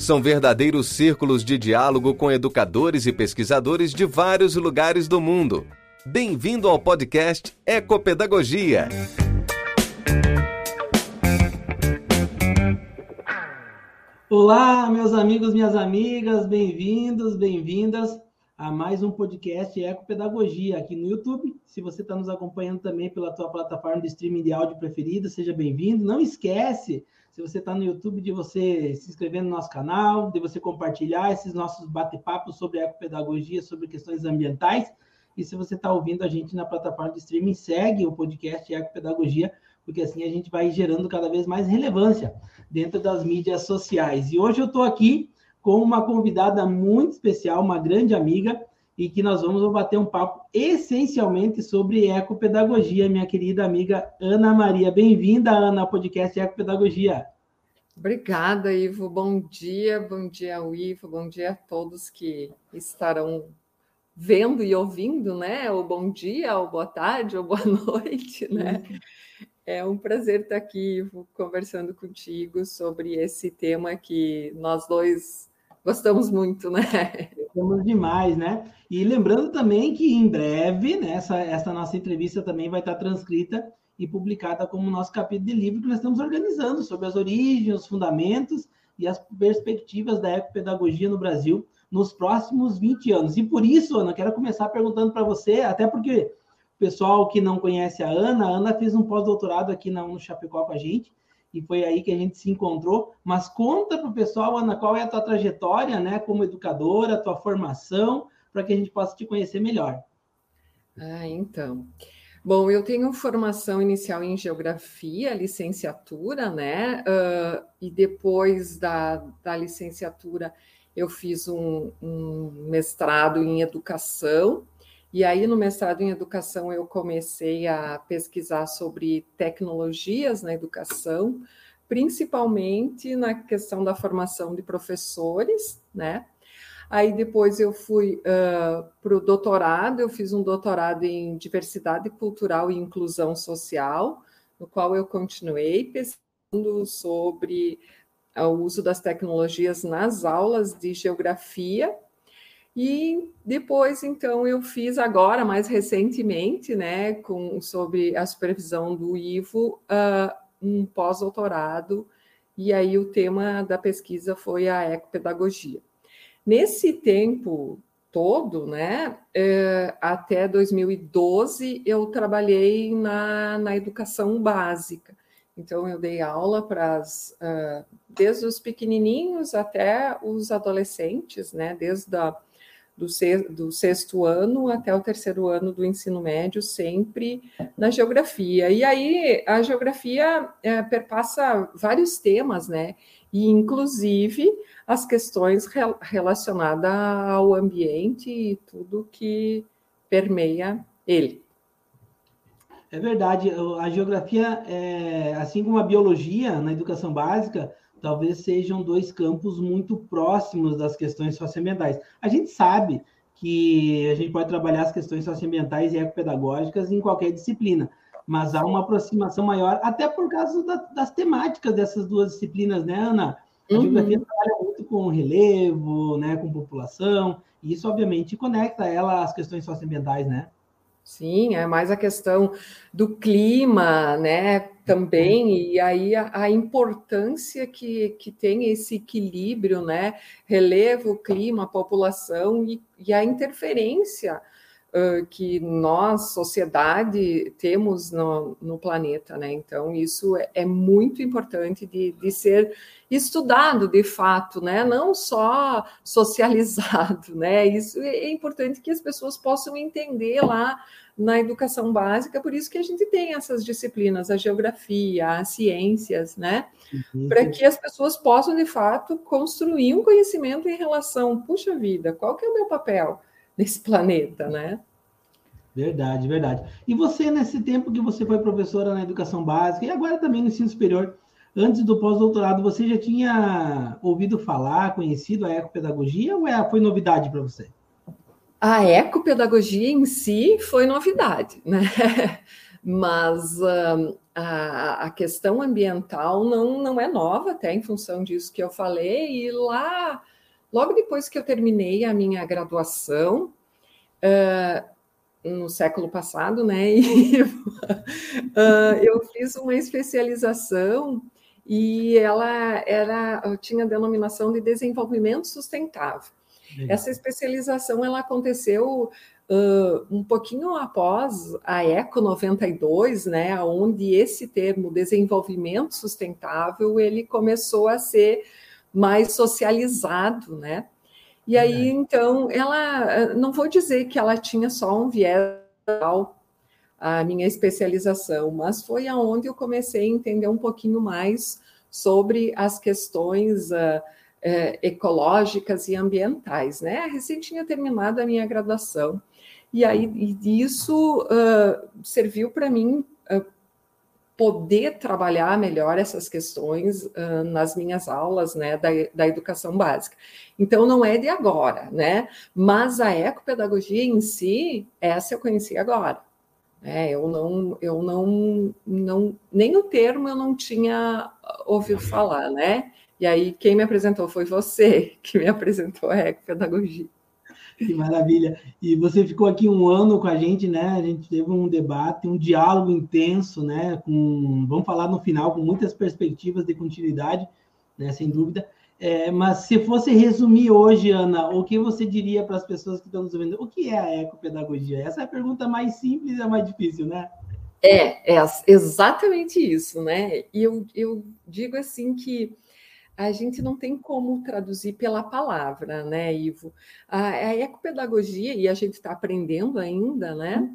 São verdadeiros círculos de diálogo com educadores e pesquisadores de vários lugares do mundo. Bem-vindo ao podcast Ecopedagogia. Olá, meus amigos, minhas amigas, bem-vindos, bem-vindas a mais um podcast Ecopedagogia aqui no YouTube. Se você está nos acompanhando também pela tua plataforma de streaming de áudio preferida, seja bem-vindo. Não esquece, se você está no YouTube, de você se inscrever no nosso canal, de você compartilhar esses nossos bate-papos sobre ecopedagogia, sobre questões ambientais. E se você está ouvindo a gente na plataforma de streaming, segue o podcast Ecopedagogia, porque assim a gente vai gerando cada vez mais relevância dentro das mídias sociais. E hoje eu estou aqui com uma convidada muito especial, uma grande amiga, e que nós vamos bater um papo essencialmente sobre ecopedagogia, minha querida amiga Ana Maria. Bem-vinda, Ana, ao podcast Ecopedagogia. Obrigada, Ivo. Bom dia, bom dia ao Ivo, bom dia a todos que estarão vendo e ouvindo, né? O bom dia, ou boa tarde, ou boa noite, né? É um prazer estar aqui conversando contigo sobre esse tema que nós dois gostamos muito, né? Gostamos demais, né? E lembrando também que em breve, né, essa, essa nossa entrevista também vai estar transcrita e publicada como nosso capítulo de livro que nós estamos organizando sobre as origens, os fundamentos e as perspectivas da ecopedagogia no Brasil nos próximos 20 anos. E por isso, Ana, quero começar perguntando para você, até porque pessoal que não conhece a Ana, a Ana fez um pós-doutorado aqui na, no Chapecó com a gente, e foi aí que a gente se encontrou. Mas conta para o pessoal, Ana, qual é a tua trajetória, né, como educadora, a tua formação, para que a gente possa te conhecer melhor. Ah, então. Bom, eu tenho formação inicial em geografia, licenciatura, né? Uh, e depois da, da licenciatura eu fiz um, um mestrado em educação e aí, no mestrado em educação, eu comecei a pesquisar sobre tecnologias na educação, principalmente na questão da formação de professores, né? Aí depois eu fui uh, para o doutorado, eu fiz um doutorado em diversidade cultural e inclusão social, no qual eu continuei pesquisando sobre o uso das tecnologias nas aulas de geografia e depois, então, eu fiz agora, mais recentemente, né, com, sobre a supervisão do Ivo, uh, um pós-doutorado, e aí o tema da pesquisa foi a ecopedagogia. Nesse tempo todo, né, uh, até 2012, eu trabalhei na, na educação básica. Então, eu dei aula para uh, desde os pequenininhos até os adolescentes, né, desde a do, do sexto ano até o terceiro ano do ensino médio, sempre na geografia. E aí a geografia é, perpassa vários temas, né? E inclusive as questões re relacionadas ao ambiente e tudo que permeia ele. É verdade, a geografia, é, assim como a biologia na educação básica, talvez sejam dois campos muito próximos das questões socioambientais. A gente sabe que a gente pode trabalhar as questões socioambientais e ecopedagógicas em qualquer disciplina, mas há uma aproximação maior, até por causa da, das temáticas dessas duas disciplinas, né, Ana? A uhum. geografia trabalha muito com relevo, né, com população, e isso, obviamente, conecta ela às questões socioambientais, né? Sim, é mais a questão do clima, né? Também, e aí a, a, importância que, que tem esse equilíbrio, né? Relevo, clima, população e, e a interferência uh, que nós, sociedade, temos no, no planeta, né? Então, isso é, é muito importante de, de ser estudado de fato, né? Não só socializado, né? Isso é importante que as pessoas possam entender lá na educação básica, por isso que a gente tem essas disciplinas, a geografia, as ciências, né? Uhum. Para que as pessoas possam, de fato, construir um conhecimento em relação, puxa vida, qual que é o meu papel nesse planeta, né? Verdade, verdade. E você, nesse tempo que você foi professora na educação básica e agora também no ensino superior, antes do pós-doutorado, você já tinha ouvido falar, conhecido a ecopedagogia ou é, foi novidade para você? A ecopedagogia em si foi novidade, né? Mas a, a, questão ambiental não, não é nova, até em função disso que eu falei, e lá, logo depois que eu terminei a minha graduação, uh, no século passado, né? E, uh, eu fiz uma especialização e ela era tinha a denominação de desenvolvimento sustentável. Legal. Essa especialização ela aconteceu uh, um pouquinho após a Eco 92, né, onde esse termo desenvolvimento sustentável ele começou a ser mais socializado, né? E aí, então, ela, não vou dizer que ela tinha só um viés a minha especialização, mas foi aonde eu comecei a entender um pouquinho mais sobre as questões uh, uh, ecológicas e ambientais, né? Recém tinha terminado a minha graduação, e aí isso uh, serviu para mim poder trabalhar melhor essas questões uh, nas minhas aulas né, da, da, educação básica. Então, não é de agora, né? Mas a ecopedagogia em si, essa eu conheci agora. É, eu não, eu não, não, nem o termo eu não tinha ouvido falar, né? E aí, quem me apresentou foi você que me apresentou a ecopedagogia. Que maravilha. E você ficou aqui um ano com a gente, né? A gente teve um debate, um diálogo intenso, né? Com, vamos falar no final, com muitas perspectivas de continuidade, né? Sem dúvida. É, mas se fosse resumir hoje, Ana, o que você diria para as pessoas que estão nos ouvindo? O que é a ecopedagogia? Essa é a pergunta mais simples e a mais difícil, né? É, é exatamente isso, né? E eu, eu digo assim que a gente não tem como traduzir pela palavra, né, Ivo? A, a ecopedagogia, e a gente está aprendendo ainda, né,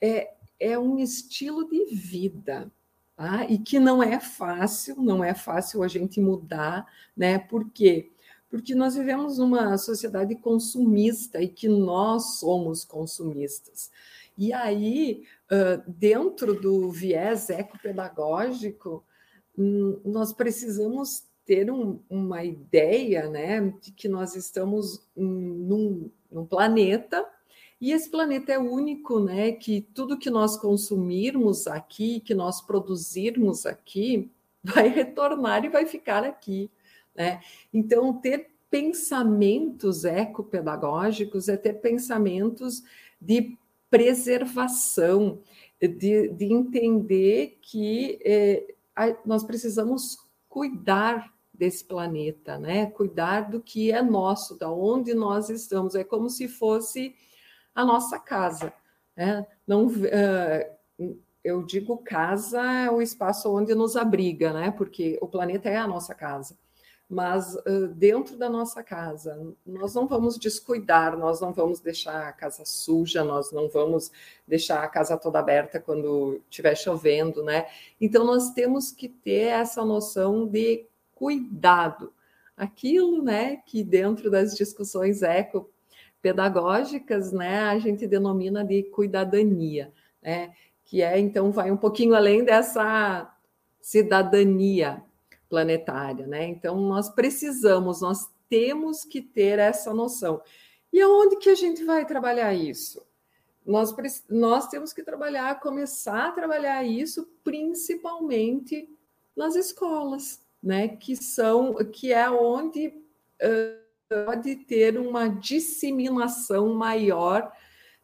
é, é um estilo de vida, tá? e que não é fácil, não é fácil a gente mudar, né? Por quê? Porque nós vivemos numa sociedade consumista e que nós somos consumistas. E aí, dentro do viés ecopedagógico, hum, nós precisamos ter um, uma ideia né, de que nós estamos num, num, planeta e esse planeta é único, né? Que tudo que nós consumirmos aqui, que nós produzirmos aqui, vai retornar e vai ficar aqui. Né? Então, ter pensamentos ecopedagógicos é ter pensamentos de preservação, de, de entender que é, nós precisamos cuidar desse planeta, né? Cuidar do que é nosso, da onde nós estamos. É como se fosse a nossa casa. Né? Não, uh, eu digo casa é o espaço onde nos abriga, né? Porque o planeta é a nossa casa. Mas uh, dentro da nossa casa, nós não vamos descuidar, nós não vamos deixar a casa suja, nós não vamos deixar a casa toda aberta quando estiver chovendo, né? Então nós temos que ter essa noção de cuidado. Aquilo, né, que dentro das discussões ecopedagógicas, né, a gente denomina de cuidadania, né, que é, então, vai um pouquinho além dessa cidadania planetária, né? Então, nós precisamos, nós temos que ter essa noção. E aonde que a gente vai trabalhar isso? Nós, nós temos que trabalhar, começar a trabalhar isso principalmente nas escolas, né, que são que é onde uh, pode ter uma disseminação maior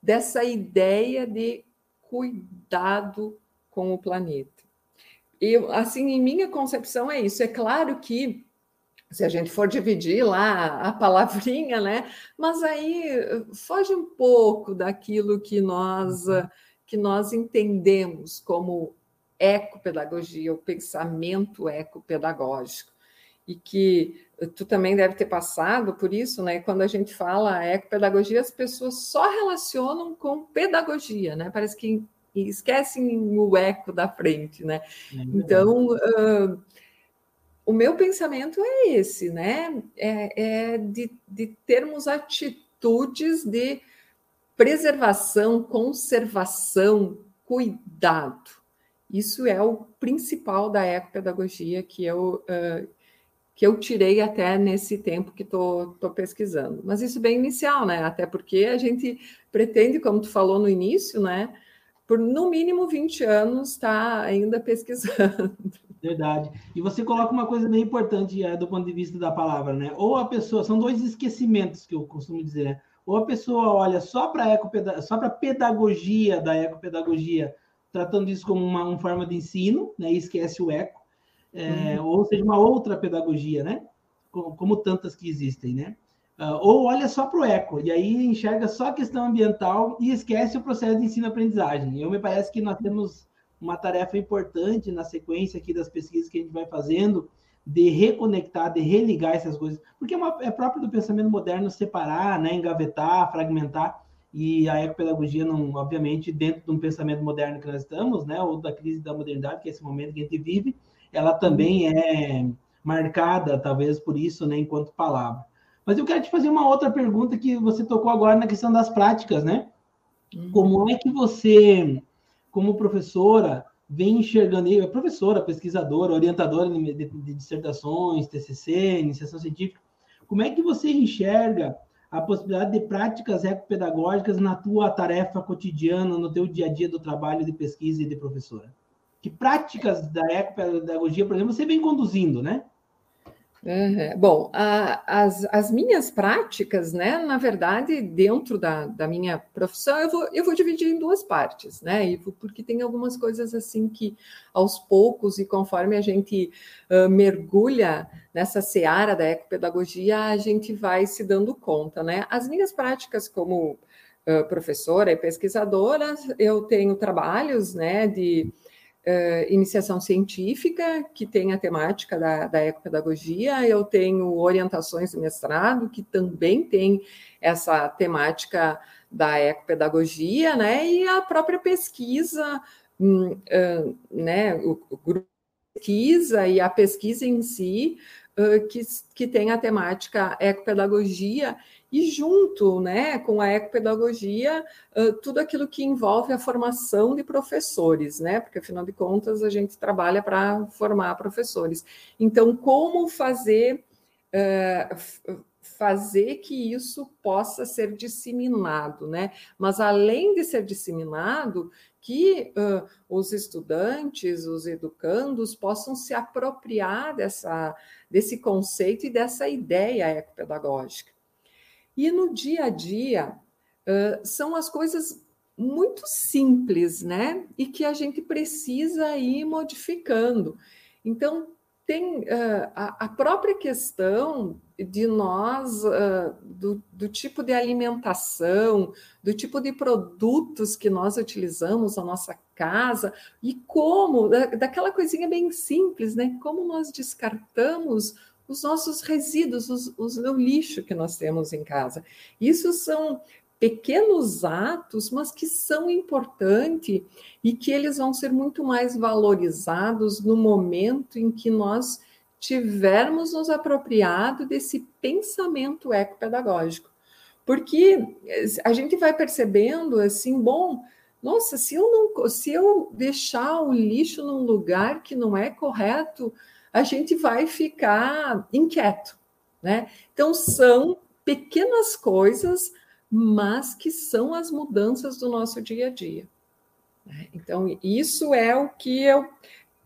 dessa ideia de cuidado com o planeta. Eu, assim, em minha concepção é isso. É claro que se a gente for dividir lá a palavrinha, né? Mas aí foge um pouco daquilo que nós uhum. que nós entendemos como ecopedagogia, o pensamento ecopedagógico. E que tu também deve ter passado por isso, né? Quando a gente fala ecopedagogia, as pessoas só relacionam com pedagogia, né? Parece que esquecem o eco da frente, né? É então, uh, o meu pensamento é esse, né? É, é de, de termos atitudes de preservação, conservação, cuidado. Isso é o principal da ecopedagogia que eu, uh, que eu tirei até nesse tempo que estou pesquisando. Mas isso bem inicial, né? Até porque a gente pretende, como tu falou no início, né? Por no mínimo 20 anos tá ainda pesquisando. Verdade. E você coloca uma coisa bem importante é, do ponto de vista da palavra, né? Ou a pessoa, são dois esquecimentos que eu costumo dizer, né? Ou a pessoa olha só para para pedagogia da ecopedagogia, tratando isso como uma, uma, forma de ensino, né? E esquece o eco, é, uhum. ou seja, uma outra pedagogia, né? Como, como tantas que existem, né? Uh, ou olha só para o eco, e aí enxerga só a questão ambiental e esquece o processo de ensino-aprendizagem. Eu me parece que nós temos uma tarefa importante na sequência aqui das pesquisas que a gente vai fazendo, de reconectar, de religar essas coisas, porque é, uma, é próprio do pensamento moderno separar, né, engavetar, fragmentar, e a ecopedagogia, não, obviamente, dentro de um pensamento moderno que nós estamos, né, ou da crise da modernidade, que é esse momento que a gente vive, ela também é marcada, talvez por isso, né, enquanto palavra. Mas eu quero te fazer uma outra pergunta que você tocou agora na questão das práticas, né? Uhum. Como é que você como professora, vem enxergando, é professora, pesquisadora, orientadora de, de, de dissertações, TCC, iniciação científica, como é que você enxerga a possibilidade de práticas ecopedagógicas na tua tarefa cotidiana, no teu dia a dia do trabalho de pesquisa e de professora? Que práticas da ecopedagogia, por exemplo, você vem conduzindo, né? Uhum. Bom, a, as, as minhas práticas, né, na verdade, dentro da, da minha profissão, eu vou, eu vou dividir em duas partes, né, porque tem algumas coisas assim que, aos poucos, e conforme a gente uh, mergulha nessa seara da ecopedagogia, a gente vai se dando conta, né. As minhas práticas como uh, professora e pesquisadora, eu tenho trabalhos, né, de Uh, iniciação científica, que tem a temática da, da ecopedagogia, eu tenho orientações de mestrado, que também tem essa temática da ecopedagogia, né, e a própria pesquisa, um, uh, né, o, o grupo pesquisa e a pesquisa em si, que, que tem a temática ecopedagogia, e junto né, com a ecopedagogia, uh, tudo aquilo que envolve a formação de professores, né? Porque afinal de contas a gente trabalha para formar professores. Então, como fazer uh, fazer que isso possa ser disseminado, né? Mas além de ser disseminado, que uh, os estudantes, os educandos possam se apropriar dessa, desse conceito e dessa ideia ecopedagógica. E no dia a dia, uh, são as coisas muito simples, né? E que a gente precisa ir modificando. Então, tem uh, a, a, própria questão de nós, uh, do, do, tipo de alimentação, do tipo de produtos que nós utilizamos na nossa casa e como, da, daquela coisinha bem simples, né? Como nós descartamos os nossos resíduos, os, os, o lixo que nós temos em casa. Isso são pequenos atos, mas que são importantes e que eles vão ser muito mais valorizados no momento em que nós tivermos nos apropriado desse pensamento ecopedagógico. Porque a gente vai percebendo assim, bom, nossa, se eu não, se eu deixar o lixo num lugar que não é correto, a gente vai ficar inquieto, né? Então são pequenas coisas, mas que são as mudanças do nosso dia a dia. Né? Então isso é o que eu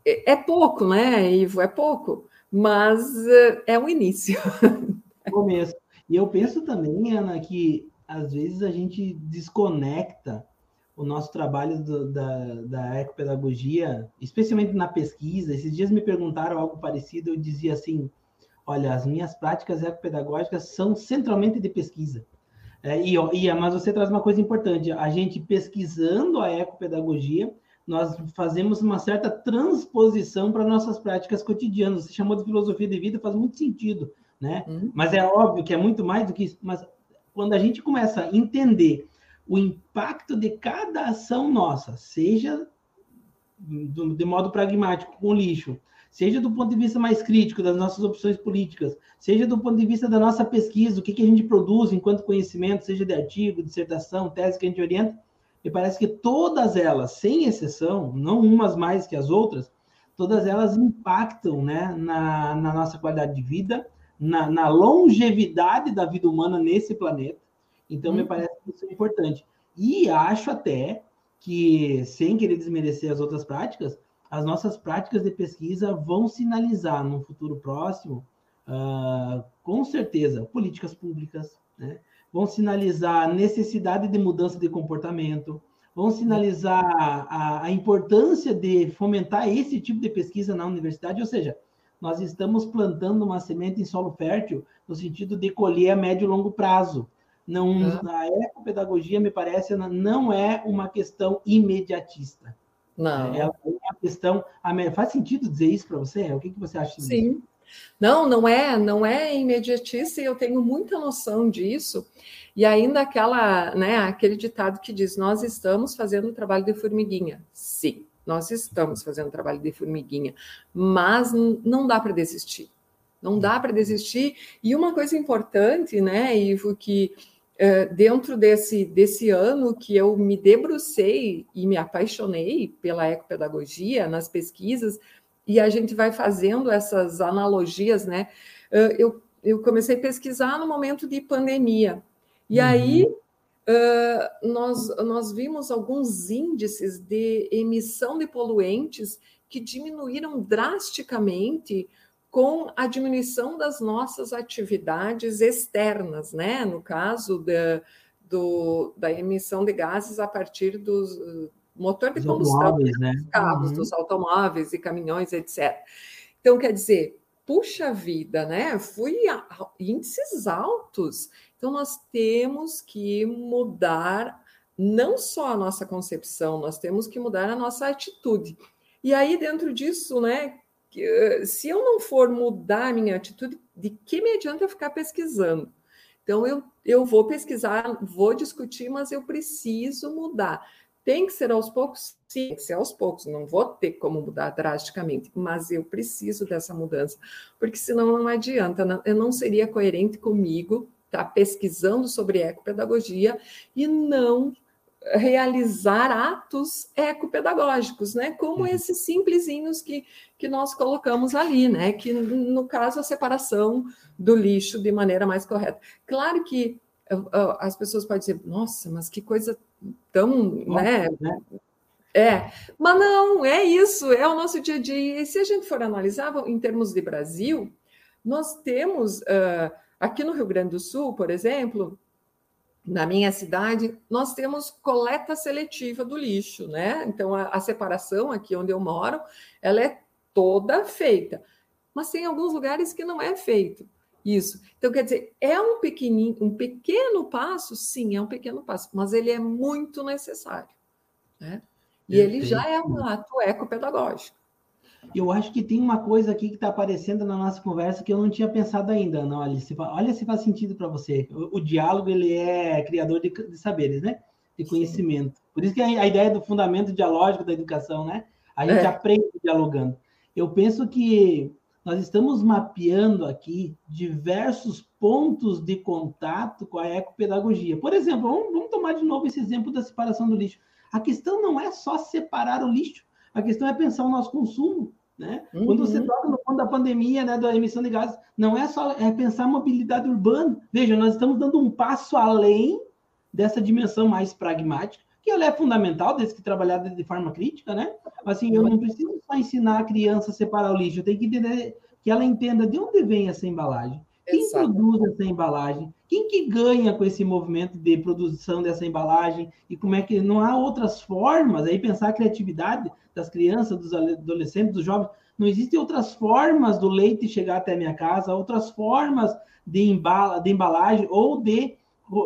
é, é pouco, né, Ivo? É pouco, mas eh, é o início. Começo. E eu penso também, Ana, que às vezes a gente desconecta o nosso trabalho do, da, da ecopedagogia, especialmente na pesquisa. Esses dias me perguntaram algo parecido, eu dizia assim: olha, as minhas práticas ecopedagógicas são centralmente de pesquisa. É, e, e, mas você traz uma coisa importante, a gente pesquisando a ecopedagogia, nós fazemos uma certa transposição para nossas práticas cotidianas. Você chamou de filosofia de vida, faz muito sentido, né? Uhum. Mas é óbvio que é muito mais do que isso. Mas quando a gente começa a entender o impacto de cada ação nossa, seja de modo pragmático com o lixo, seja do ponto de vista mais crítico das nossas opções políticas, seja do ponto de vista da nossa pesquisa, o que, que a gente produz enquanto conhecimento, seja de artigo, dissertação, tese que a gente orienta, me parece que todas elas, sem exceção, não umas mais que as outras, todas elas impactam né, na, na nossa qualidade de vida, na, na, longevidade da vida humana nesse planeta. Então, hum. me uhum. parece que isso é importante. E acho até que, sem querer desmerecer as outras práticas, as nossas práticas de pesquisa vão sinalizar no futuro próximo, uh, com certeza, políticas públicas, né? Vão sinalizar a necessidade de mudança de comportamento, vão sinalizar a, a, importância de fomentar esse tipo de pesquisa na universidade, ou seja, nós estamos plantando uma semente em solo fértil no sentido de colher a médio e longo prazo. Não, uhum. A ecopedagogia, me parece, não é uma questão imediatista. Não. É uma questão. Faz sentido dizer isso para você? O que, que você acha disso? Sim. Não, não é, não é imediatista e eu tenho muita noção disso. E ainda aquela, né, aquele ditado que diz: nós estamos fazendo trabalho de formiguinha. Sim, nós estamos fazendo trabalho de formiguinha, mas não dá para desistir. Não dá para desistir. E uma coisa importante, né, Ivo, que uh, dentro desse, desse ano que eu me debrucei e me apaixonei pela ecopedagogia nas pesquisas, e a gente vai fazendo essas analogias, né? Eu, eu comecei a pesquisar no momento de pandemia, e uhum. aí uh, nós, nós vimos alguns índices de emissão de poluentes que diminuíram drasticamente com a diminuição das nossas atividades externas, né? No caso da, do, da emissão de gases a partir dos motor de combustão, né? dos carros, uhum. dos automóveis e caminhões, etc. Então, quer dizer, puxa vida, né? Fui a índices altos. Então, nós temos que mudar não só a nossa concepção, nós temos que mudar a nossa atitude. E aí, dentro disso, né? Eh, se eu não for mudar a minha atitude, de que me adianta eu ficar pesquisando? Então, eu, eu vou pesquisar, vou discutir, mas eu preciso mudar. Tem que ser aos poucos? Sim, tem que ser aos poucos. Não vou ter como mudar drasticamente, mas eu preciso dessa mudança, porque senão não adianta. Eu não seria coerente comigo estar tá pesquisando sobre ecopedagogia e não realizar atos ecopedagógicos, né? Como uhum. esses simplesinhos que, que nós colocamos ali, né? Que no caso a separação do lixo de maneira mais correta. Claro que as pessoas podem dizer, nossa, mas que coisa tão, né? né? É, mas não, é isso, é o nosso dia a dia. E se a gente for analisar em termos de Brasil, nós temos uh, aqui no Rio Grande do Sul, por exemplo, na minha cidade, nós temos coleta seletiva do lixo, né? Então a, a separação aqui onde eu moro, ela é toda feita, mas tem alguns lugares que não é feito. Isso. Então, quer dizer, é um pequenino, um pequeno passo, sim, é um pequeno passo, mas ele é muito necessário. Né? E ele já é um ato ecopedagógico. Eu acho que tem uma coisa aqui que está aparecendo na nossa conversa que eu não tinha pensado ainda, não, Alice. Olha se faz sentido para você. O, o, diálogo ele é criador de, de saberes, né? De conhecimento. Sim. Por isso que a, a, ideia do fundamento dialógico da educação, né? A gente é. aprende dialogando. Eu penso que nós estamos mapeando aqui diversos pontos de contato com a ecopedagogia. Por exemplo, vamos, vamos, tomar de novo esse exemplo da separação do lixo. A questão não é só separar o lixo, a questão é pensar o nosso consumo. Né? Uhum. Quando você toca no ponto da pandemia, né, da emissão de gases, não é só é pensar mobilidade urbana. Veja, nós estamos dando um passo além dessa dimensão mais pragmática, que ela é fundamental, desde que trabalhada de forma crítica, né? Assim, eu não preciso só ensinar a criança a separar o lixo, eu tenho que entender que ela entenda de onde vem essa embalagem, quem Exato. produz essa embalagem, quem que ganha com esse movimento de produção dessa embalagem e como é que não há outras formas aí pensar a criatividade das crianças, dos adolescentes, dos jovens, Não existem outras formas do leite chegar até a minha casa, outras formas de, embala, de embalagem ou de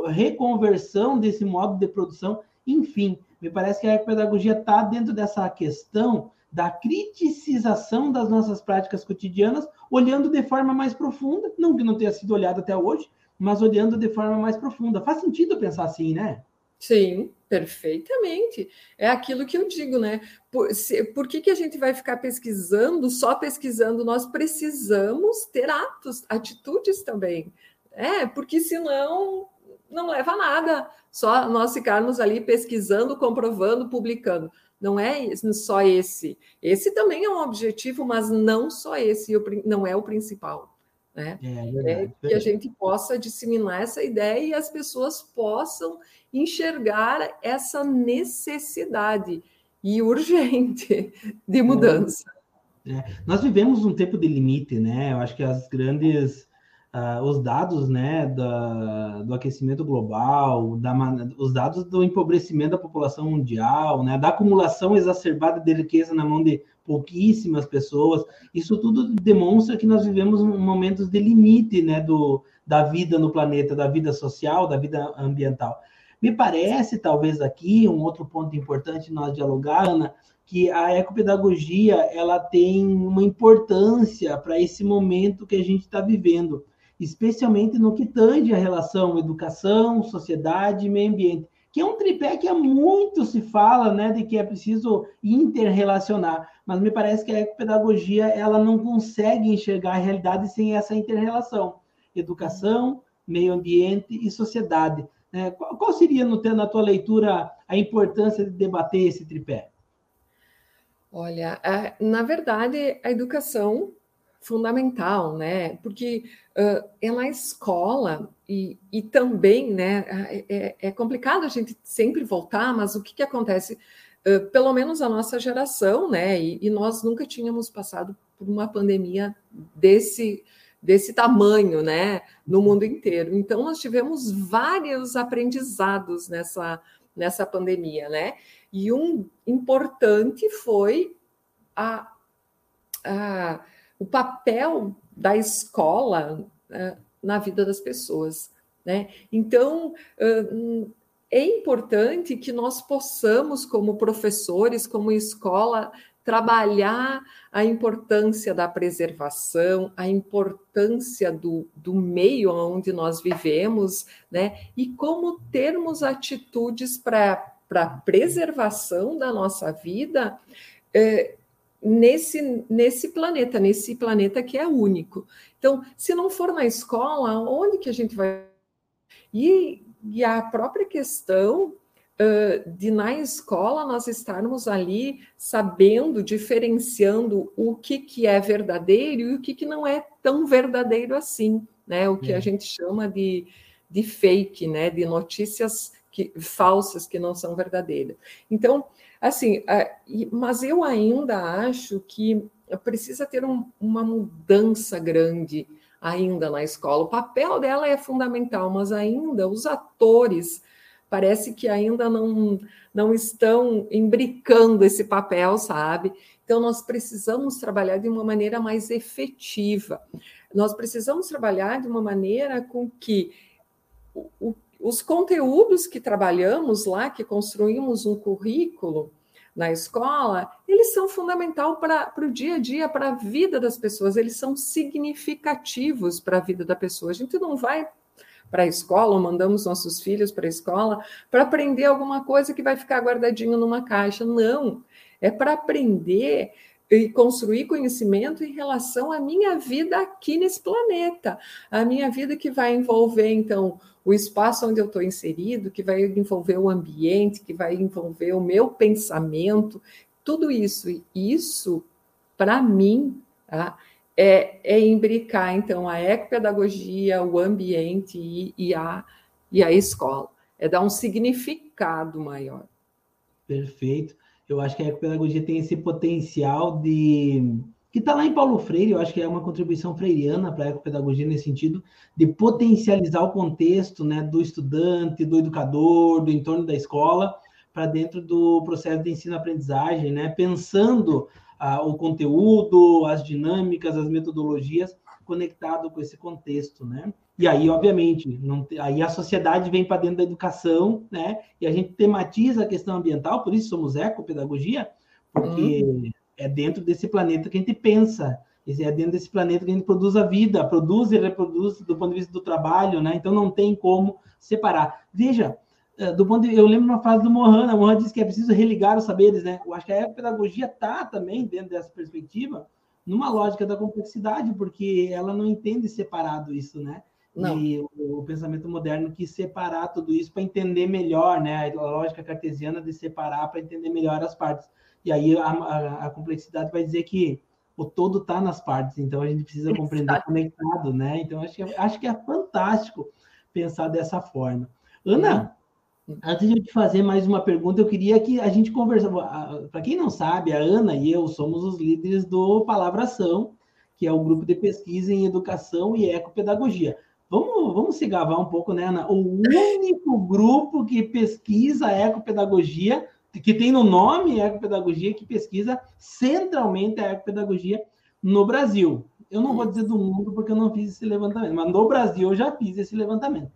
reconversão desse modo de produção. Enfim, me parece que a ecopedagogia está dentro dessa questão da criticização das nossas práticas cotidianas, olhando de forma mais profunda, não que não tenha sido olhado até hoje, mas olhando de forma mais profunda. Faz sentido pensar assim, né? Sim, perfeitamente. É aquilo que eu digo, né? Por, se, por que, que a gente vai ficar pesquisando, só pesquisando? Nós precisamos ter atos, atitudes também. É, porque senão não leva a nada. Só nós ficarmos ali pesquisando, comprovando, publicando. Não é só esse. Esse também é um objetivo, mas não só esse, não é o principal. Né? É, é, é que a gente possa disseminar essa ideia e as pessoas possam enxergar essa necessidade e urgente de mudança. É. Nós vivemos um tempo de limite, né? Eu acho que as grandes uh, os dados né, da, do aquecimento global, da, os dados do empobrecimento da população mundial, né, da acumulação exacerbada de riqueza na mão de pouquíssimas pessoas, isso tudo demonstra que nós vivemos momentos de limite né, do, da vida no planeta, da vida social, da vida ambiental. Me parece, talvez aqui, um outro ponto importante nós dialogar, Ana, que a ecopedagogia ela tem uma importância para esse momento que a gente está vivendo especialmente no que tange a relação educação, sociedade e meio ambiente, que é um tripé que há muito se fala, né, de que é preciso interrelacionar, mas me parece que a pedagogia ela não consegue enxergar a realidade sem essa interrelação, educação, meio ambiente e sociedade. Né? Qual seria, no, na tua leitura, a importância de debater esse tripé? Olha, na verdade, a educação fundamental, né? Porque uh, é na escola e, e também, né? É, é, é, complicado a gente sempre voltar, mas o que, que acontece? Uh, pelo menos a nossa geração, né? E, e, nós nunca tínhamos passado por uma pandemia desse desse tamanho, né? No mundo inteiro. Então nós tivemos vários aprendizados nessa nessa pandemia, né? E um importante foi a, a o papel da escola uh, na vida das pessoas. Né? Então, é importante que nós possamos, como professores, como escola, trabalhar a importância da preservação, a importância do, do meio onde nós vivemos, né? E como termos atitudes para a preservação da nossa vida, nesse, nesse planeta, nesse planeta que é único. Então, se não for na escola, onde que a gente vai? E, e a própria questão uh, de na escola nós estarmos ali sabendo, diferenciando o que, que é verdadeiro e o que, que não é tão verdadeiro assim, né? O que é. a gente chama de, de fake, né? De notícias que, falsas que não são verdadeiras. Então, Assim, mas eu ainda acho que precisa ter um, uma mudança grande ainda na escola. O papel dela é fundamental, mas ainda os atores parece que ainda não, não estão imbricando esse papel, sabe? Então, nós precisamos trabalhar de uma maneira mais efetiva. Nós precisamos trabalhar de uma maneira com que o, os conteúdos que trabalhamos lá, que construímos um currículo na escola, eles são fundamental para o dia a dia, para a vida das pessoas, eles são significativos para a vida da pessoa. A gente não vai para a escola, ou mandamos nossos filhos para a escola para aprender alguma coisa que vai ficar guardadinho numa caixa. Não, é para aprender e construir conhecimento em relação à minha vida aqui nesse planeta, a minha vida que vai envolver, então, o espaço onde eu estou inserido, que vai envolver o ambiente, que vai envolver o meu pensamento, tudo isso. E isso, para mim, tá, é, é imbricar, então, a ecopedagogia, o ambiente e, e, a, e a escola. É dar um significado maior. Perfeito eu acho que a ecopedagogia tem esse potencial de que está lá em Paulo Freire, eu acho que é uma contribuição freiriana para a ecopedagogia nesse sentido, de potencializar o contexto né, do estudante, do educador, do entorno da escola, para dentro do processo de ensino-aprendizagem, né, pensando a, o conteúdo, as dinâmicas, as metodologias conectado com esse contexto, né? E aí, obviamente, não, aí a sociedade vem para dentro da educação, né? E a gente tematiza a questão ambiental, por isso somos ecopedagogia, porque uhum. é dentro desse planeta que a gente pensa, é dentro desse planeta que a gente produz a vida, produz e reproduz do ponto de vista do trabalho, né? Então não tem como separar. Veja, é, do ponto de, eu lembro uma frase do Mohan, Mohan disse que é preciso religar os saberes, né? Eu acho que a pedagogia está também dentro dessa perspectiva, numa lógica da complexidade, porque ela não entende separado isso, né? Não. E o, o pensamento moderno quis separar tudo isso para entender melhor, né? A lógica cartesiana de separar para entender melhor as partes. E aí a, a, a complexidade vai dizer que o todo está nas partes, então a gente precisa compreender conectado, né? Então acho que, é, acho que é fantástico pensar dessa forma. Ana, Antes de eu te fazer mais uma pergunta, eu queria que a gente conversasse. Para quem não sabe, a Ana e eu somos os líderes do Palavração, que é o grupo de pesquisa em educação e ecopedagogia. Vamos, se gavar um pouco, né, Ana? O único grupo que pesquisa ecopedagogia, que tem no nome ecopedagogia, que pesquisa centralmente a ecopedagogia no Brasil. Eu não vou dizer do mundo porque eu não fiz esse levantamento, mas no Brasil eu já fiz esse levantamento.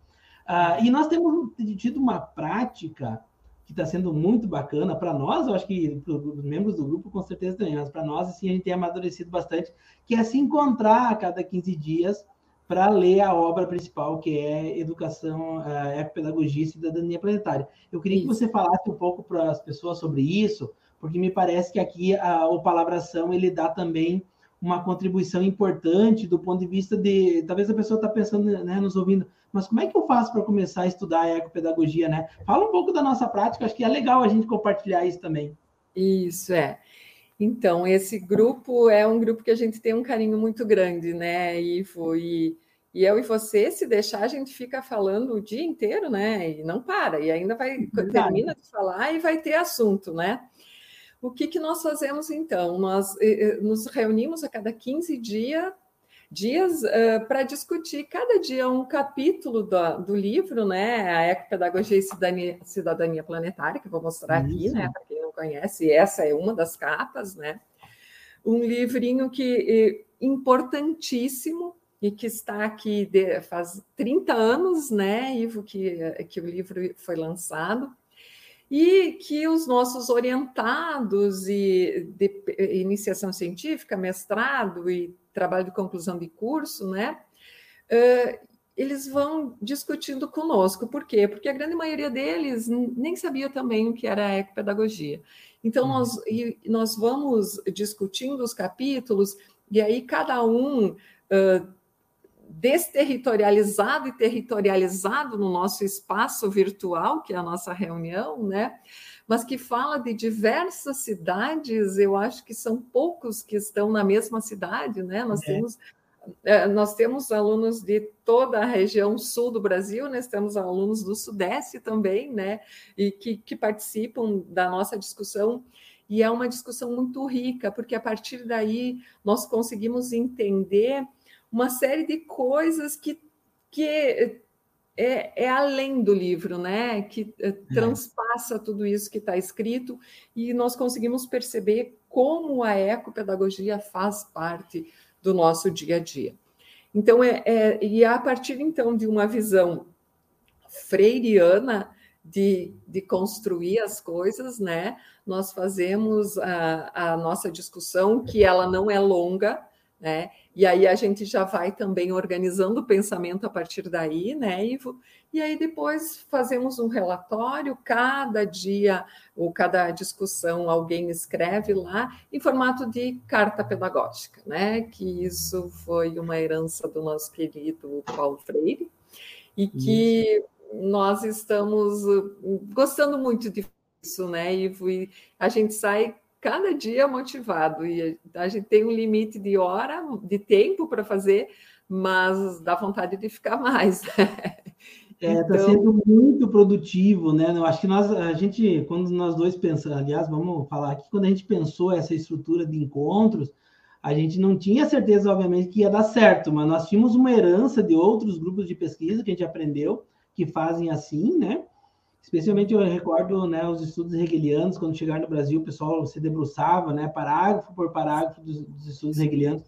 Ah, e nós temos tido uma prática que está sendo muito bacana para nós, eu acho que para os membros do grupo com certeza também, mas para nós assim, a gente tem amadurecido bastante, que é se encontrar a cada 15 dias para ler a obra principal, que é Educação, uh, Ecopedagogia e Cidadania Planetária. Eu queria isso. que você falasse um pouco para as pessoas sobre isso, porque me parece que aqui a, o Palavração ele dá também uma contribuição importante do ponto de vista de. Talvez a pessoa está pensando, né, nos ouvindo, mas como é que eu faço para começar a estudar a ecopedagogia, né? Fala um pouco da nossa prática, acho que é legal a gente compartilhar isso também. Isso é. Então, esse grupo é um grupo que a gente tem um carinho muito grande, né, Ivo? E, e eu e você, se deixar, a gente fica falando o dia inteiro, né? E não para, e ainda vai, termina de falar e vai ter assunto, né? O que, que nós fazemos então? Nós eh, eh, nos reunimos a cada 15 dia, dias uh, para discutir cada dia um capítulo do, do, livro, né? A Ecopedagogia e Cidadania, Cidadania Planetária, que eu vou mostrar Isso. aqui, né? Para quem não conhece, essa é uma das capas, né? Um livrinho que importantíssimo e que está aqui de, faz 30 anos, né, Ivo, que, que o livro foi lançado e que os nossos orientados e de iniciação científica, mestrado e trabalho de conclusão de curso, né? eles vão discutindo conosco. Por quê? Porque a grande maioria deles nem sabia também o que era a ecopedagogia. Então, uhum. nós, nós vamos discutindo os capítulos, e aí cada um uh, desterritorializado e territorializado no nosso espaço virtual, que é a nossa reunião, né? Mas que fala de diversas cidades, eu acho que são poucos que estão na mesma cidade, né? Nós é. temos é, nós temos alunos de toda a região sul do Brasil, nós temos alunos do Sudeste também, né? E que, que participam da nossa discussão e é uma discussão muito rica, porque a partir daí nós conseguimos entender uma série de coisas que, que é, é além do livro, né? Que é, é. transpassa tudo isso que está escrito, e nós conseguimos perceber como a ecopedagogia faz parte do nosso dia a dia. Então, é, é, e a partir então de uma visão freiriana de, de construir as coisas, né? Nós fazemos a, a nossa discussão, que ela não é longa, né? E aí a gente já vai também organizando o pensamento a partir daí, né, Ivo? E aí depois fazemos um relatório, cada dia ou cada discussão alguém escreve lá em formato de carta pedagógica, né? Que isso foi uma herança do nosso querido Paulo Freire e que isso. nós estamos gostando muito disso, né, Ivo? E a gente sai cada dia motivado. E a gente tem um limite de hora, de tempo para fazer, mas dá vontade de ficar mais. É, está então... sendo muito produtivo, né? Eu acho que nós, a gente, quando nós dois pensamos, aliás, vamos falar aqui, quando a gente pensou essa estrutura de encontros, a gente não tinha certeza, obviamente, que ia dar certo, mas nós tínhamos uma herança de outros grupos de pesquisa que a gente aprendeu que fazem assim, né? Especialmente eu recordo né, os estudos hegelianos, quando chegaram no Brasil, o pessoal se debruçava, né, parágrafo por parágrafo dos, dos estudos hegelianos.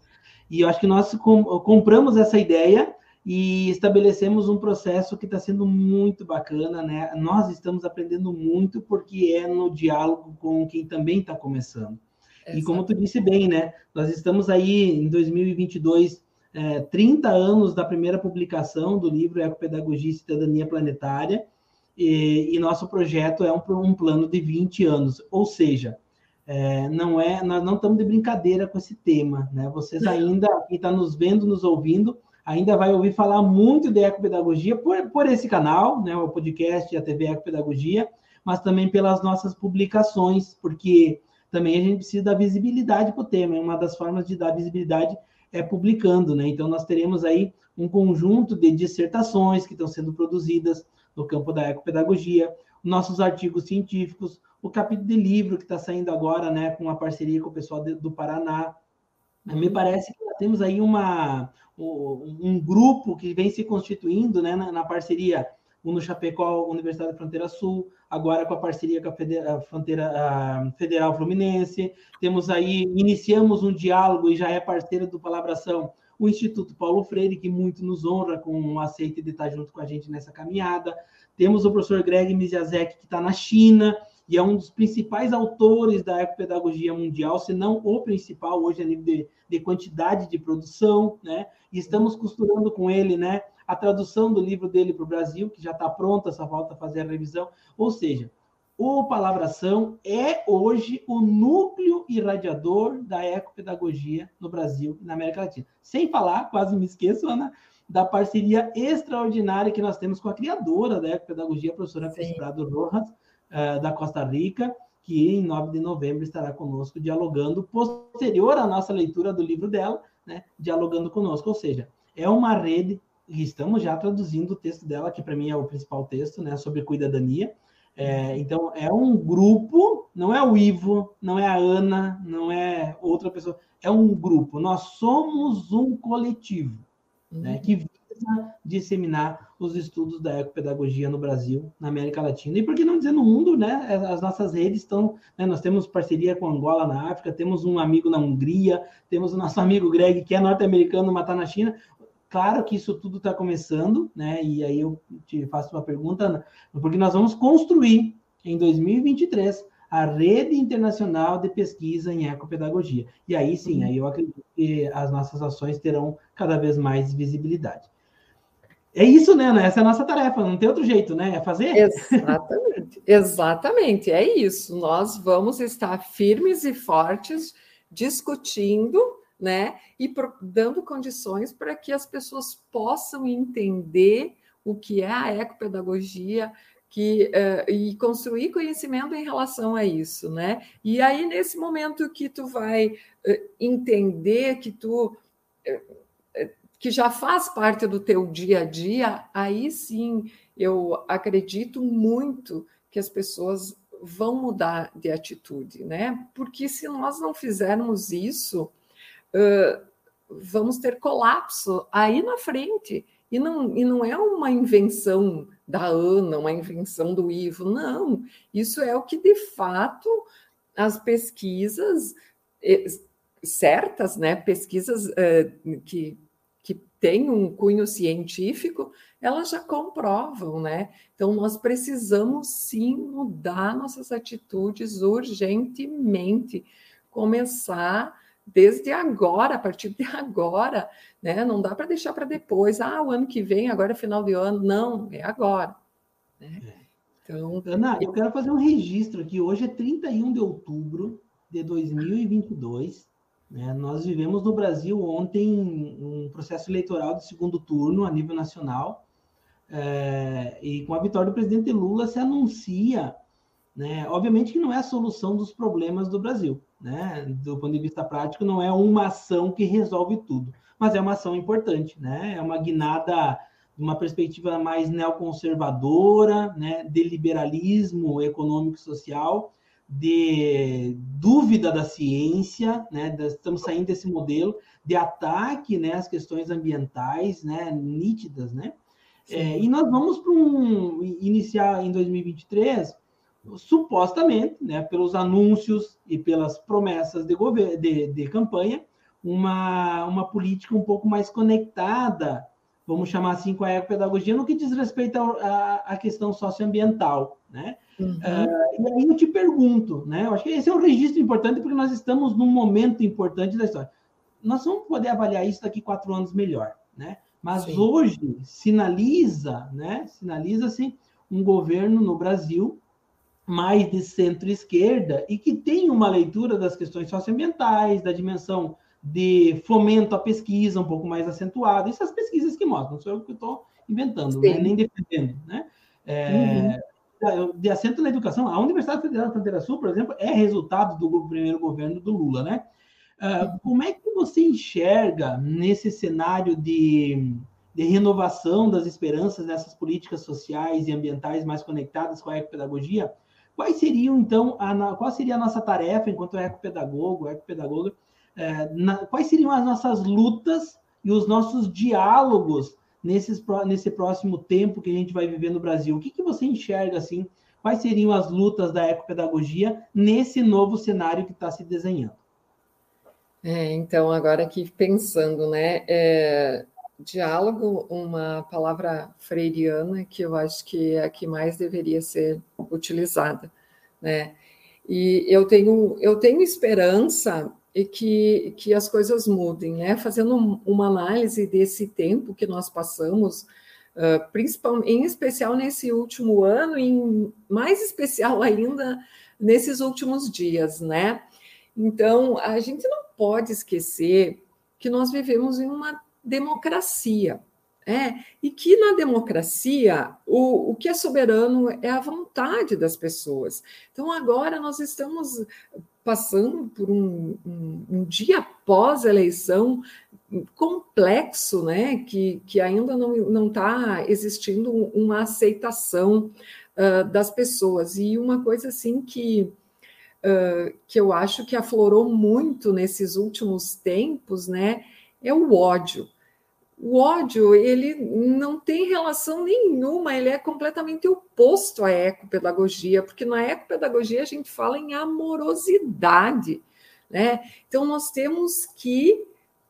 E eu acho que nós com, compramos essa ideia e estabelecemos um processo que está sendo muito bacana, né? Nós estamos aprendendo muito porque é no diálogo com quem também está começando. Exato. E como tu disse bem, né? Nós estamos aí em 2022, é, 30 anos da primeira publicação do livro Ecopedagogia e Cidadania Planetária, e, e nosso projeto é um, um, plano de 20 anos, ou seja, é, não é, nós não estamos de brincadeira com esse tema, né? Vocês ainda, quem está nos vendo, nos ouvindo, ainda vai ouvir falar muito de ecopedagogia por, por esse canal, né, o podcast e a TV Ecopedagogia, mas também pelas nossas publicações, porque também a gente precisa dar visibilidade para o tema. Uma das formas de dar visibilidade é publicando, né? Então, nós teremos aí um conjunto de dissertações que estão sendo produzidas no campo da ecopedagogia, nossos artigos científicos, o capítulo de livro que está saindo agora, né, com uma parceria com o pessoal de, do Paraná. Me parece que temos aí uma, um grupo que vem se constituindo né, na, na parceria no Chapecó, Universidade da Fronteira Sul, agora com a parceria com a, Federa, a Fronteira a Federal Fluminense. Temos aí, iniciamos um diálogo e já é parceiro do Palabração, o Instituto Paulo Freire, que muito nos honra com o aceite de estar junto com a gente nessa caminhada. Temos o professor Greg Miziazek, que está na China, e é um dos principais autores da ecopedagogia mundial, se não o principal hoje a nível de, de quantidade de produção, né? E estamos costurando com ele, né? A tradução do livro dele para o Brasil, que já está pronta, só falta fazer a revisão. Ou seja, o Palabração é hoje o núcleo irradiador da ecopedagogia no Brasil e na América Latina. Sem falar, quase me esqueço, Ana, da parceria extraordinária que nós temos com a criadora da ecopedagogia, a professora Prado Rojas, uh, da Costa Rica, que em 9 de novembro estará conosco dialogando, posterior à nossa leitura do livro dela, né, dialogando conosco. Ou seja, é uma rede, e estamos já traduzindo o texto dela, que para mim é o principal texto, né, sobre cuidadania. É, então, é um grupo, não é o Ivo, não é a Ana, não é outra pessoa, é um grupo. Nós somos um coletivo né, uhum. né, que disseminar os estudos da ecopedagogia no Brasil, na América Latina. E por que não dizer no mundo, né? As nossas redes estão. Né? Nós temos parceria com Angola na África, temos um amigo na Hungria, temos o nosso amigo Greg, que é norte-americano, mas está na China. Claro que isso tudo está começando, né? E aí eu te faço uma pergunta, porque nós vamos construir em 2023 a rede internacional de pesquisa em ecopedagogia. E aí sim, aí eu acredito que as nossas ações terão cada vez mais visibilidade. É isso, né, né? Essa é a nossa tarefa, não tem outro jeito, né? É fazer? Exatamente, exatamente, é isso. Nós vamos estar firmes e fortes discutindo, né? E dando condições para que as pessoas possam entender o que é a ecopedagogia, que, uh, e construir conhecimento em relação a isso, né? E aí, nesse momento que tu vai uh, entender que tu uh, que já faz parte do teu dia a dia, aí sim eu acredito muito que as pessoas vão mudar de atitude, né? Porque se nós não fizermos isso, uh, vamos ter colapso aí na frente. E não, e não é uma invenção da Ana, uma invenção do Ivo, não. Isso é o que de fato as pesquisas eh, certas, né? Pesquisas uh, que tem um cunho científico, elas já comprovam, né? Então, nós precisamos sim mudar nossas atitudes urgentemente, começar desde agora, a partir de agora, né? Não dá para deixar para depois, ah, o ano que vem, agora é final de ano, não, é agora. Né? É. Então, Ana, eu quero fazer um registro aqui. Hoje é 31 de outubro de 2022. Né? Nós vivemos no Brasil ontem um processo eleitoral de segundo turno a nível nacional, é, e com a vitória do presidente Lula se anuncia, né? obviamente que não é a solução dos problemas do Brasil, né? do ponto de vista prático, não é uma ação que resolve tudo, mas é uma ação importante, né? é uma guinada de uma perspectiva mais neoconservadora, né? de liberalismo econômico e social, de dúvida da ciência, né? Estamos saindo desse modelo de ataque, né? Às questões ambientais, né? Nítidas, né? É, e nós vamos para um iniciar em 2023, supostamente, né, pelos anúncios e pelas promessas de, governo, de, de campanha, uma, uma política um pouco mais conectada, vamos chamar assim, com a ecopedagogia, no que diz respeito à questão socioambiental, né? Uhum. Uh, e aí eu te pergunto, né? Eu acho que esse é um registro importante porque nós estamos num momento importante da história. Nós vamos poder avaliar isso daqui quatro anos melhor, né? Mas Sim. hoje sinaliza, né? Sinaliza-se um governo no Brasil mais de centro-esquerda e que tem uma leitura das questões socioambientais, da dimensão de fomento à pesquisa um pouco mais acentuada. Essas pesquisas que mostram, não sou eu que estou inventando, né? nem defendendo, né? É, uhum. De acento na educação, a Universidade Federal da Fronteira Sul, por exemplo, é resultado do primeiro governo do Lula, né? Uh, como é que você enxerga nesse cenário de, de renovação das esperanças dessas políticas sociais e ambientais mais conectadas com a ecopedagogia? Quais seriam, então, a, qual seria a nossa tarefa enquanto ecopedagogo, ecopedagoga? É, na, quais seriam as nossas lutas e os nossos diálogos nesses, nesse próximo tempo que a gente vai viver no Brasil? O que, que você enxerga, assim, quais seriam as lutas da ecopedagogia nesse novo cenário que está se desenhando? É, então, agora aqui pensando, né? É, diálogo, uma palavra freiriana que eu acho que é a que mais deveria ser utilizada, né? E eu tenho, eu tenho esperança e que, que as coisas mudem, né? Fazendo uma análise desse tempo que nós passamos, uh, principalmente, em especial nesse último ano, e mais especial ainda nesses últimos dias, né? Então, a gente não pode esquecer que nós vivemos em uma democracia. É, e que na democracia o, o que é soberano é a vontade das pessoas. Então, agora nós estamos passando por um, um, um dia pós-eleição complexo, né? que, que ainda não está existindo uma aceitação uh, das pessoas. E uma coisa assim que que eu acho que aflorou muito nesses últimos tempos, né, é o ódio. O ódio, ele não tem relação nenhuma, ele é completamente oposto à ecopedagogia, porque na ecopedagogia a gente fala em amorosidade, né? Então nós temos que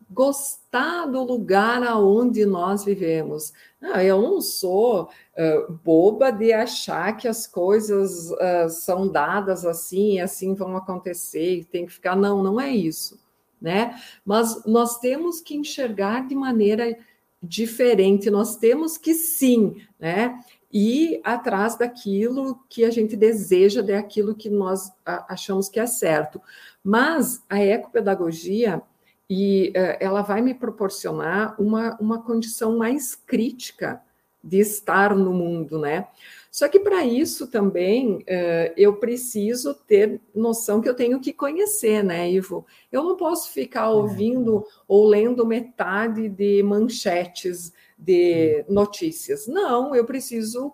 gostar do lugar aonde nós vivemos. Ah, eu não sou uh, boba de achar que as coisas uh, são dadas assim e assim vão acontecer e tem que ficar. Não, não é isso, né? Mas nós temos que enxergar de maneira diferente, nós temos que sim, né? Ir atrás daquilo que a gente deseja, daquilo que nós achamos que é certo. Mas a ecopedagogia, e uh, ela vai me proporcionar uma, uma condição mais crítica de estar no mundo, né? Só que para isso também uh, eu preciso ter noção que eu tenho que conhecer, né, Ivo? Eu não posso ficar uhum. ouvindo ou lendo metade de manchetes de notícias. Não, eu preciso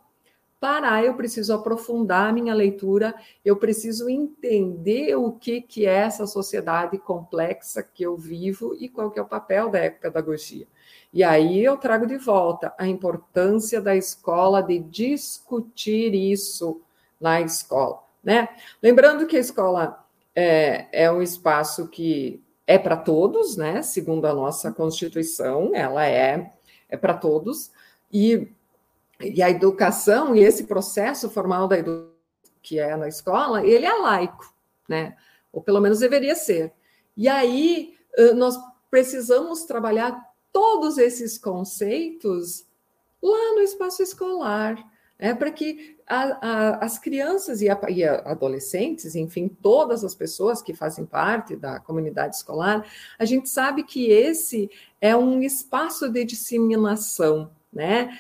parar, eu preciso aprofundar a minha leitura, eu preciso entender o que, que é essa sociedade complexa que eu vivo e qual que é o papel da ecopedagogia. E aí eu trago de volta a importância da escola de discutir isso na escola, né? Lembrando que a escola é, é um espaço que é para todos, né? Segundo a nossa Constituição, ela é, é para todos, e e a educação e esse processo formal da educação que é na escola, ele é laico, né? Ou pelo menos deveria ser. E aí nós precisamos trabalhar todos esses conceitos lá no espaço escolar, né? para que a, a, as crianças e, a, e adolescentes, enfim, todas as pessoas que fazem parte da comunidade escolar, a gente sabe que esse é um espaço de disseminação né?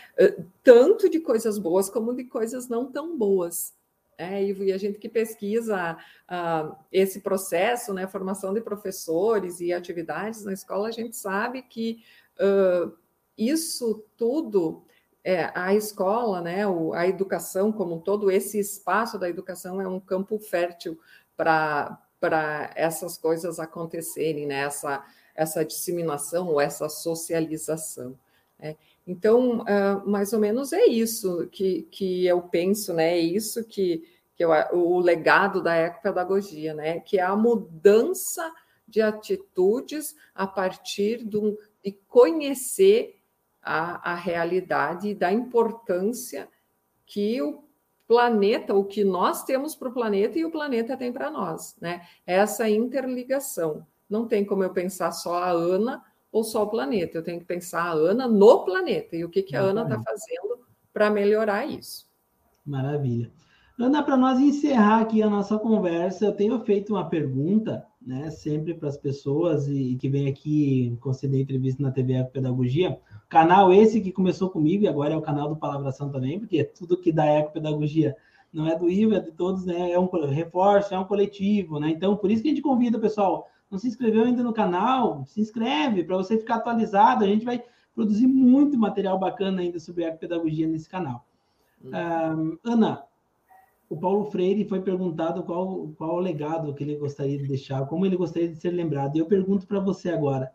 Tanto de coisas boas como de coisas não tão boas. É, e a gente que pesquisa uh, esse processo, né, formação de professores e atividades na escola, a gente sabe que uh, isso tudo, é, a escola, né, o, a educação como um todo, esse espaço da educação é um campo fértil para essas coisas acontecerem, né, essa, essa disseminação ou essa socialização. É. Então, uh, mais ou menos é isso que, que eu penso, né? É isso que, que o legado da ecopedagogia, né? Que é a mudança de atitudes a partir do, de conhecer a, a realidade e da importância que o planeta, o que nós temos para o planeta e o planeta tem para nós, né? Essa interligação. Não tem como eu pensar só a Ana ou só o planeta. Eu tenho que pensar a Ana no planeta e o que, que a Ana está fazendo para melhorar isso. Maravilha. Ana, para nós encerrar aqui a nossa conversa, eu tenho feito uma pergunta, né, sempre para as pessoas e, que vem aqui conceder entrevista na TV Ecopedagogia. Canal esse que começou comigo e agora é o canal do Palavração também, porque tudo que dá Ecopedagogia não é do Ivo, é de todos, né? É um reforço, é um coletivo, né? Então, por isso que a gente convida, pessoal, não se inscreveu ainda no canal, se inscreve para você ficar atualizado. A gente vai produzir muito material bacana ainda sobre ecopedagogia nesse canal. Uhum. Ana, o Paulo Freire foi perguntado qual, qual o legado que ele gostaria de deixar, como ele gostaria de ser lembrado. E eu pergunto para você agora,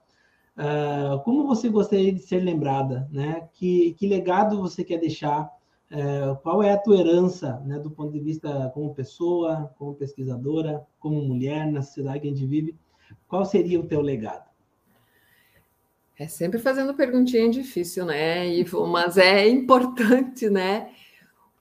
uh, como você gostaria de ser lembrada? Né? Que, que legado você quer deixar? Uh, qual é a tua herança, né, do ponto de vista como pessoa, como pesquisadora, como mulher na sociedade que a gente vive? Qual seria o teu legado? É sempre fazendo perguntinha difícil, né, Ivo? Mas é importante, né?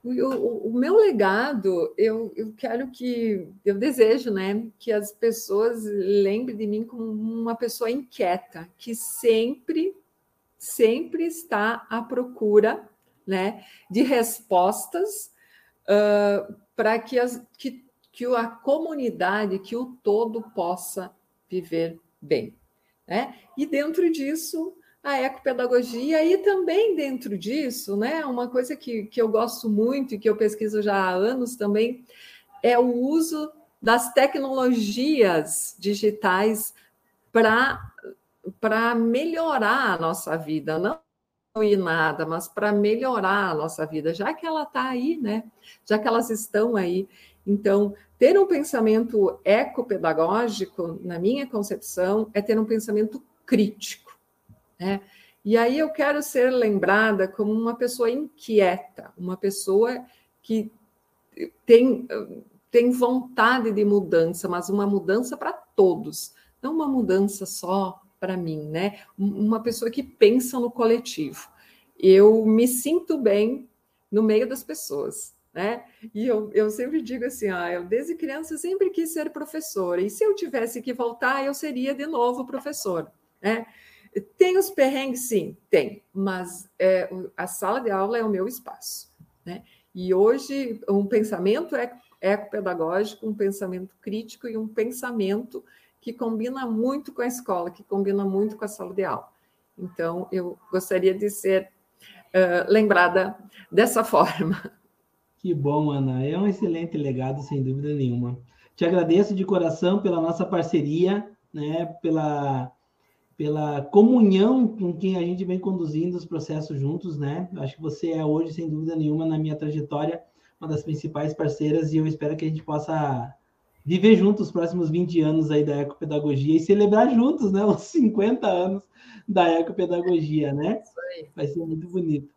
O, o, meu legado, eu, eu quero que, eu desejo, né, que as pessoas lembrem de mim como uma pessoa inquieta, que sempre, sempre está à procura, né, de respostas uh, para que, as, que, que a comunidade, que o todo possa viver bem. Né? E dentro disso, a ecopedagogia, e também dentro disso, né, uma coisa que, que eu gosto muito e que eu pesquiso já há anos também, é o uso das tecnologias digitais para melhorar a nossa vida, não ir nada, mas para melhorar a nossa vida, já que ela está aí, né? Já que elas estão aí. Então, ter um pensamento ecopedagógico, na minha concepção, é ter um pensamento crítico. Né? E aí eu quero ser lembrada como uma pessoa inquieta, uma pessoa que tem, tem vontade de mudança, mas uma mudança para todos, não uma mudança só para mim, né? Uma pessoa que pensa no coletivo. Eu me sinto bem no meio das pessoas né? E eu, eu sempre digo assim, ah, eu desde criança sempre quis ser professora, e se eu tivesse que voltar, eu seria de novo professor, né? Tem os perrengues, sim, tem, mas é, a sala de aula é o meu espaço, né? E hoje um pensamento é ecopedagógico, um pensamento crítico e um pensamento que combina muito com a escola, que combina muito com a sala de aula. Então, eu gostaria de ser uh, lembrada dessa forma. Que bom, Ana. É um excelente legado, sem dúvida nenhuma. Te agradeço de coração pela nossa parceria, né? Pela, pela comunhão com quem a gente vem conduzindo os processos juntos, né? Acho que você é hoje, sem dúvida nenhuma, na minha trajetória, uma das principais parceiras e eu espero que a gente possa viver juntos os próximos 20 anos aí da ecopedagogia e celebrar juntos, né? Os 50 anos da ecopedagogia, né? Vai ser muito bonito.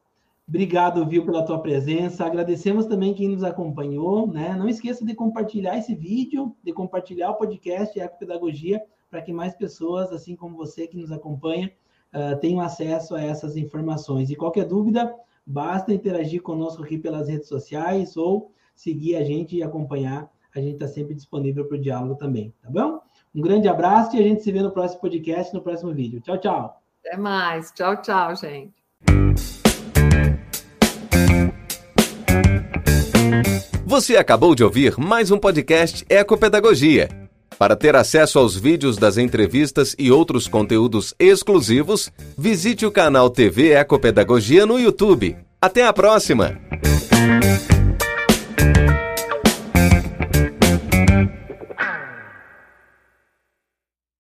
Obrigado, viu, pela tua presença. Agradecemos também quem nos acompanhou, né? Não esqueça de compartilhar esse vídeo, de compartilhar o podcast Ecopedagogia, para que mais pessoas, assim como você que nos acompanha, uh, tenham acesso a essas informações. E qualquer dúvida, basta interagir conosco aqui pelas redes sociais ou seguir a gente e acompanhar. A gente está sempre disponível para o diálogo também, tá bom? Um grande abraço e a gente se vê no próximo podcast, no próximo vídeo. Tchau, tchau. Até mais. Tchau, tchau, gente. Você acabou de ouvir mais um podcast Ecopedagogia. Para ter acesso aos vídeos das entrevistas e outros conteúdos exclusivos, visite o canal TV Ecopedagogia no YouTube. Até a próxima!